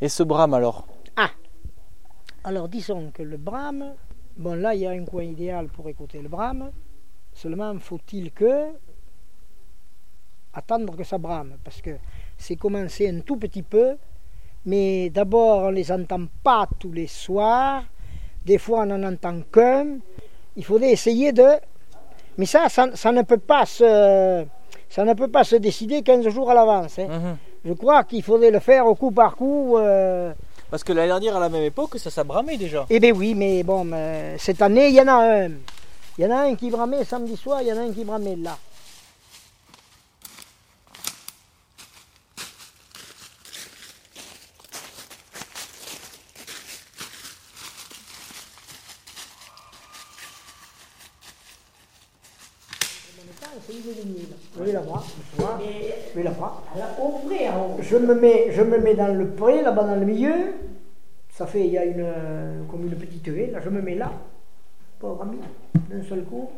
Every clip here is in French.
Et ce brame alors Ah Alors disons que le brame, bon là il y a un coin idéal pour écouter le brame, seulement faut-il que attendre que ça brame, parce que c'est commencé un tout petit peu, mais d'abord on les entend pas tous les soirs, des fois on n'en entend qu'un, il faudrait essayer de... Mais ça, ça, ça ne peut pas se, ça ne peut pas se décider 15 jours à l'avance. hein. Mhm. Je crois qu'il faudrait le faire au coup par coup. euh, Parce que l'année dernière, à la même époque, ça, ça bramait déjà. Eh bien oui, mais bon, cette année, il y en a un. Il y en a un qui bramait samedi soir, il y en a un qui bramait là. Je vais la voir, je me mets, je me mets dans le pré, là-bas dans le milieu. Ça fait, il y a une, comme une petite haie, là, je me mets là. Pauvre ami, d'un seul coup.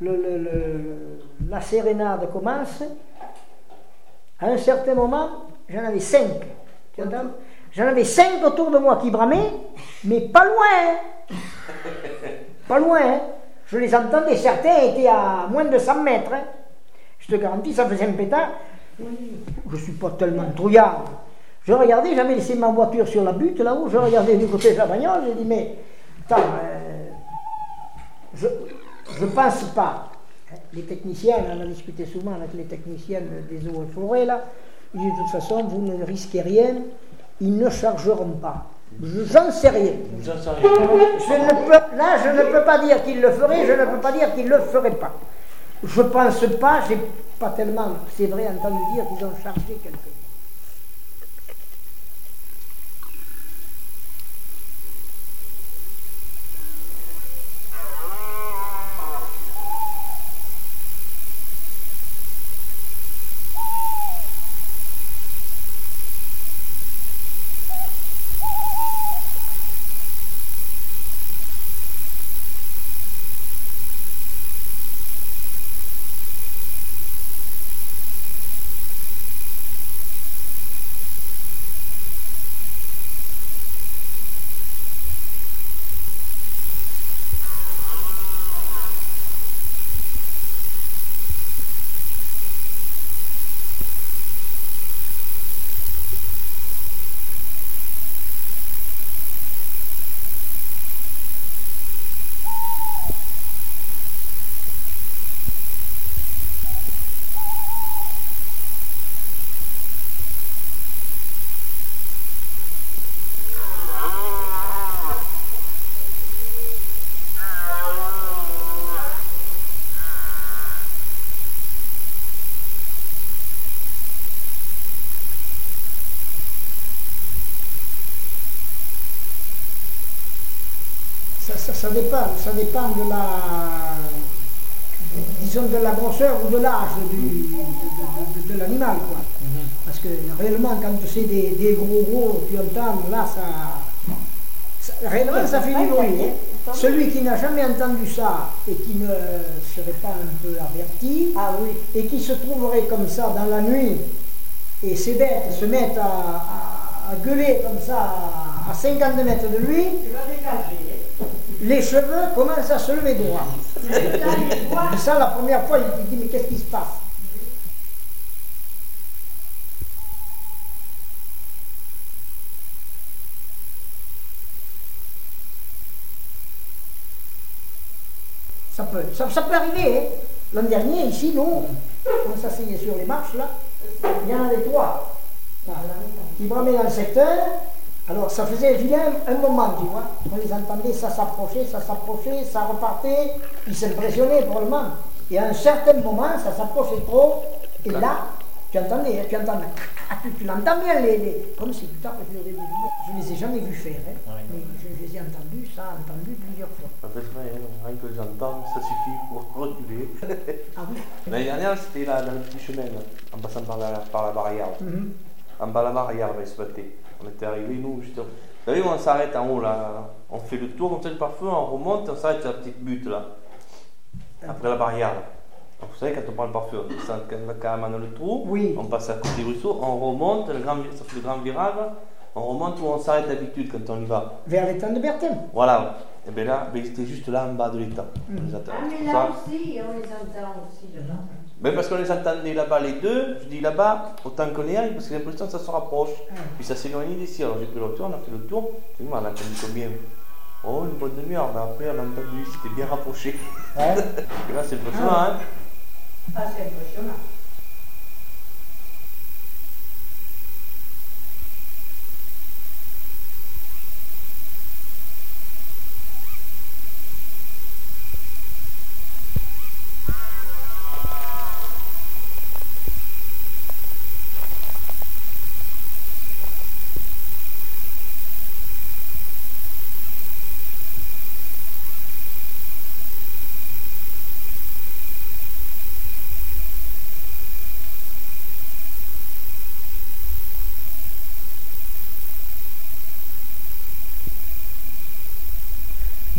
Le, le- le- la sérénade commence. À un certain moment, j'en avais cinq. Tu entends? J'en avais cinq autour de moi qui bramaient, mais pas loin. hein. Pas loin. hein. Je les entendais, certains étaient à moins de 100 mètres. Je te garantis, ça faisait un pétard. Je ne suis pas tellement trouillard. Je regardais, j'avais laissé ma voiture sur la butte là-haut, je regardais du côté de la bagnole, j'ai dit, mais attends, euh, je ne pense pas. Les techniciens, on a discuté souvent avec les techniciens des eaux et forêts là, ils disent de toute façon, vous ne risquez rien, ils ne chargeront pas. Je- J'en sais rien. Je ne peux, là, je ne peux pas dire qu'ils le feraient, je ne peux pas dire qu'ils ne le feraient pas. Je pense pas, j'ai pas tellement, c'est vrai, entendu dire qu'ils ont chargé quelque dépend, ça dépend de la, disons de la grosseur ou de l'âge du- de, de- de- de l'animal, quoi. Parce que réellement, quand c'est des, des gros gros, tu entends, là, ça, ça- réellement, ça fait du bruit. hein. Celui qui n'a jamais entendu ça et qui ne serait pas un peu averti, Ah oui. et qui se trouverait comme ça dans la nuit, et ces bêtes se mettent à, à- à gueuler comme ça à 50 mètres de lui, Tu vas dégager. Les cheveux commencent à se lever droit. Et ça, la première fois, il dit, mais qu'est-ce qui se passe? Ça peut, ça, ça peut arriver. hein. L'an dernier, ici, nous, on s'asseyait sur les marches, là, il y en avait trois qui bramaient dans le secteur. Alors, ça faisait vilain un moment, tu vois. On les entendait, ça s'approchait, ça s'approchait, ça repartait. Ils s'impressionnaient probablement. Et à un certain moment, ça s'approchait trop. Et là, tu entendais, tu entendais. Ah, tu, tu l'entends bien, les, les- comme si tu tapes sur des Je ne les ai jamais vus faire, hein. mais je, je les ai entendus, ça, entendu plusieurs fois. Ça fait rien, rien que j'entends, ça suffit pour reculer. Ah oui L'année dernière, c'était là, dans le petit chemin, là, en passant par la, par la barrière. Mhm. En bas de la barrière, ben, ce matin. On était arrivés, nous, juste. Vous savez, on s'arrête en haut, là. On fait le tour, on fait le parfum, on remonte, on s'arrête à la petite butte, là. Après la barrière, là. Donc, vous savez, quand on prend le parfum, on descend carrément dans le trou, Oui. on passe à côté du ruisseau, on remonte, le grand, ça fait le grand virage, on remonte où on s'arrête d'habitude quand on y va. Vers l'étang de Berthème. Voilà. Et bien là, ben, c'était juste là en bas de l'étang. Mm. Attend. Ah, mais Ça- là aussi, on les entend aussi dedans. Ben, parce qu'on les entendait là-bas les deux, je dis là-bas, autant qu'on y aille, parce que j'ai l'impression que ça se rapproche. Puis ça s'éloigne d'ici. Alors j'ai pris le tour, on a fait le tour. Moi, on a entendu combien? Oh, une bonne demi-heure. Mais après, on a entendu, c'était bien rapproché. Ouais. Et là, c'est impressionnant, hein Ah, c'est impressionnant.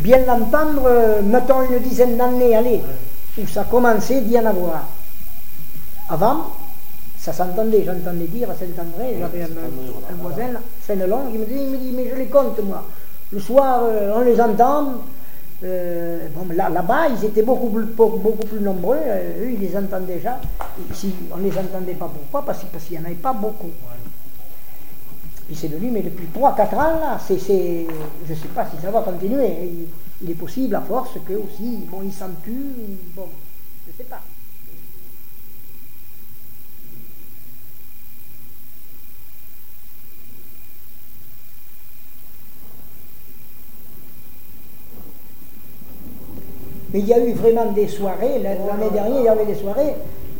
Bien l'entendre, mettons une dizaine d'années, allez, où ça commençait d'y en avoir. Avant, ça s'entendait, j'entendais dire à Saint-André, j'avais un, un voisin, Fénelon, qui me dit, il me dit, mais je les compte moi. Le soir, euh, on les entend. euh, bon, là, là-bas, ils étaient beaucoup plus, beaucoup, plus nombreux. euh, eux, ils les entendaient déjà. Ici, on ne les entendait pas. Pourquoi? Parce qu'il n'y en avait pas beaucoup. Puis c'est venu, mais depuis 3-4 ans, là, je ne sais pas si ça va continuer. hein. Il, il est possible, à force, que aussi, bon, ils s'en tuent, bon, je ne sais pas. Mais il y a eu vraiment des soirées, l'année dernière, il y avait des soirées,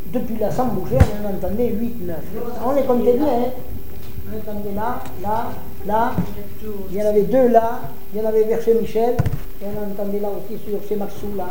depuis la Sambougère, on en entendait 8, 9. On les comptait bien, hein. Là, là, il y en avait deux là, il y en avait vers chez Michel, et on entendait là aussi sur chez Maxou là.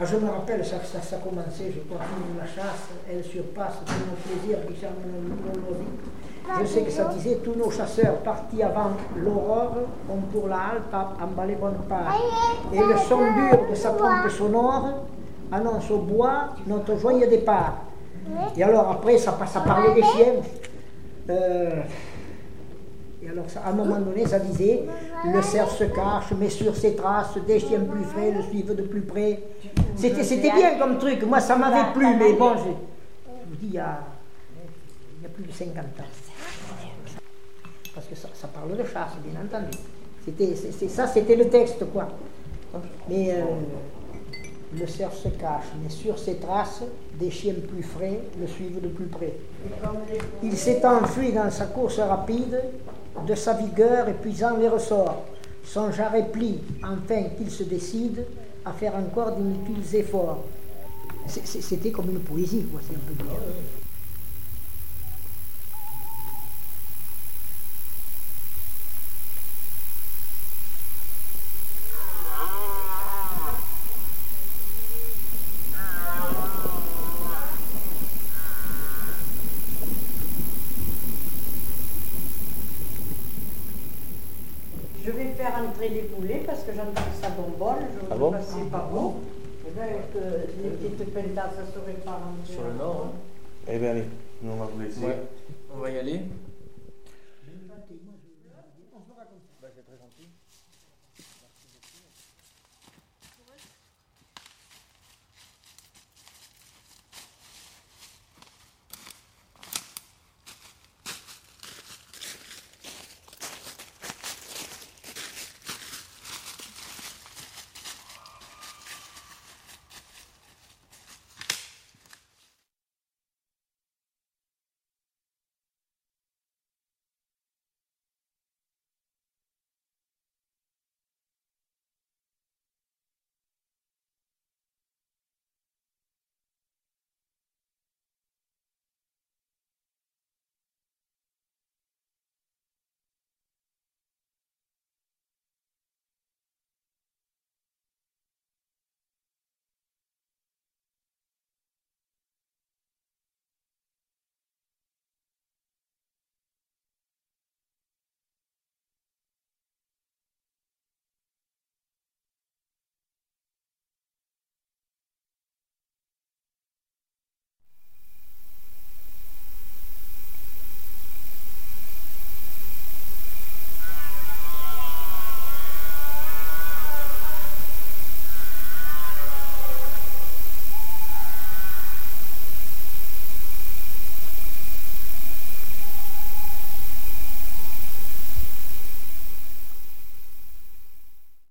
Ah, je me rappelle, ça, ça, ça commençait, je continue la chasse, elle surpasse tous nos plaisirs qui sont nos, nos loisirs. Je sais que ça disait, tous nos chasseurs partis avant l'aurore ont pour la halte à emballer bonne part. Et le son dur de sa trompe sonore annonce au bois notre joyeux départ. Et alors après, ça, ça parlait des chiens. Euh, et alors, ça, à un moment donné, ça disait Le cerf se cache, mais sur ses traces, des chiens plus frais le suivent de plus près. C'était, c'était bien comme truc. Moi, ça m'avait plu, mais bon, je, je vous dis, il y, a, il y a plus de 50 ans. Parce que ça, ça parle de chasse, bien entendu. C'était, c'est, ça, c'était le texte, quoi. Mais euh, le cerf se cache, mais sur ses traces, des chiens plus frais le suivent de plus près. Il s'est enfui dans sa course rapide, de sa vigueur épuisant les ressorts. Son jarret plie, enfin qu'il se décide à faire encore d'inutiles efforts. C'était comme une poésie, c'est un peu dire. Je vais faire entrer les poulets parce que j'entends ça bonbonne. Je Ah ne bon sais pas si c'est pas bon. Eh bien, que les petites pentas, ça serait pas rentré. Sur le nord, hein. Eh bien, allez, nous on va vous laisser. Ouais. On va y aller.